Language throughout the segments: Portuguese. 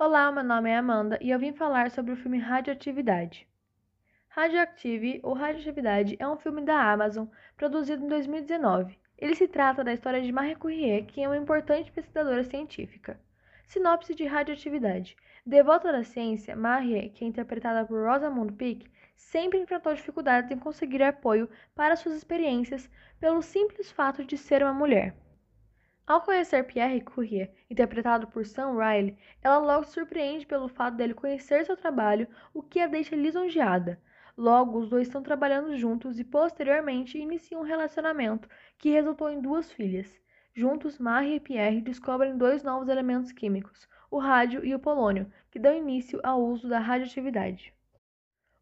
Olá, meu nome é Amanda e eu vim falar sobre o filme Radioatividade. Radioactive ou Radioatividade é um filme da Amazon produzido em 2019. Ele se trata da história de Marie Curie, que é uma importante pesquisadora científica. Sinopse de Radioatividade. Devota da ciência, Marie, que é interpretada por Rosamund Pike, sempre enfrentou dificuldades em conseguir apoio para suas experiências pelo simples fato de ser uma mulher. Ao conhecer Pierre Curie, interpretado por Sam Riley, ela logo se surpreende pelo fato dele conhecer seu trabalho, o que a deixa lisonjeada. Logo, os dois estão trabalhando juntos e posteriormente iniciam um relacionamento que resultou em duas filhas. Juntos, Marie e Pierre descobrem dois novos elementos químicos, o rádio e o polônio, que dão início ao uso da radioatividade.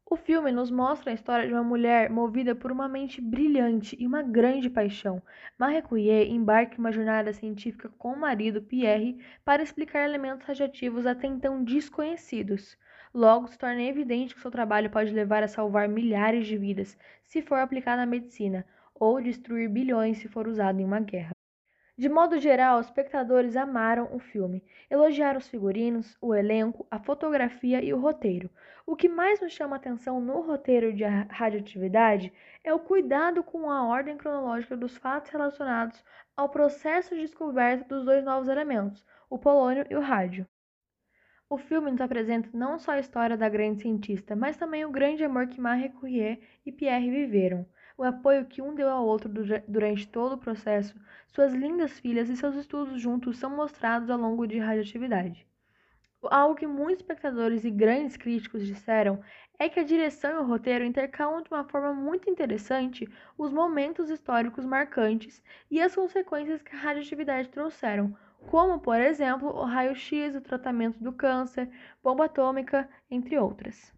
O filme nos mostra a história de uma mulher movida por uma mente brilhante e uma grande paixão. Marie Curie embarca em uma jornada científica com o marido Pierre para explicar elementos radioativos até então desconhecidos. Logo, se torna evidente que seu trabalho pode levar a salvar milhares de vidas se for aplicado na medicina, ou destruir bilhões se for usado em uma guerra. De modo geral, os espectadores amaram o filme, elogiaram os figurinos, o elenco, a fotografia e o roteiro. O que mais nos chama atenção no roteiro de radioatividade é o cuidado com a ordem cronológica dos fatos relacionados ao processo de descoberta dos dois novos elementos, o polônio e o rádio. O filme nos apresenta não só a história da grande cientista, mas também o grande amor que Marie Curie e Pierre viveram o apoio que um deu ao outro durante todo o processo, suas lindas filhas e seus estudos juntos são mostrados ao longo de radioatividade. Algo que muitos espectadores e grandes críticos disseram é que a direção e o roteiro intercalam de uma forma muito interessante os momentos históricos marcantes e as consequências que a radioatividade trouxeram, como, por exemplo, o raio-x, o tratamento do câncer, bomba atômica, entre outras.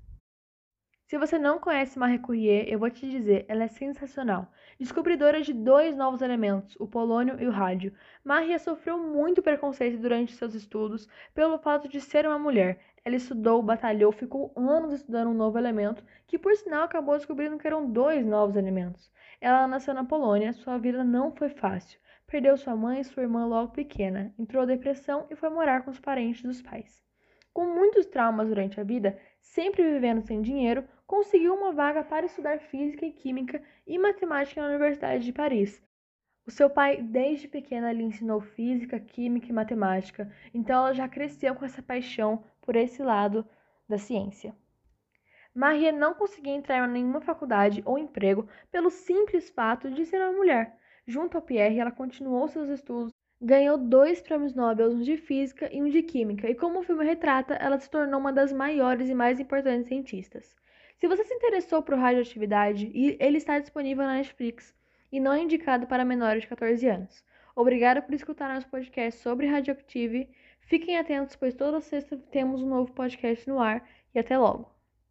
Se você não conhece Marie Curie, eu vou te dizer, ela é sensacional. Descobridora de dois novos elementos, o polônio e o rádio, Marie sofreu muito preconceito durante seus estudos pelo fato de ser uma mulher. Ela estudou, batalhou, ficou anos estudando um novo elemento, que por sinal acabou descobrindo que eram dois novos elementos. Ela nasceu na Polônia, sua vida não foi fácil. Perdeu sua mãe e sua irmã logo pequena, entrou depressão e foi morar com os parentes dos pais. Com muitos traumas durante a vida, sempre vivendo sem dinheiro, conseguiu uma vaga para estudar física e química e matemática na Universidade de Paris. O seu pai, desde pequena, lhe ensinou física, química e matemática, então ela já cresceu com essa paixão por esse lado da ciência. Maria não conseguia entrar em nenhuma faculdade ou emprego pelo simples fato de ser uma mulher. Junto ao Pierre, ela continuou seus estudos Ganhou dois prêmios Nobel, um de Física e um de Química, e como o filme retrata, ela se tornou uma das maiores e mais importantes cientistas. Se você se interessou por radioatividade, ele está disponível na Netflix e não é indicado para menores de 14 anos. Obrigada por escutar nosso podcast sobre Radioactive. Fiquem atentos, pois toda sexta temos um novo podcast no ar e até logo.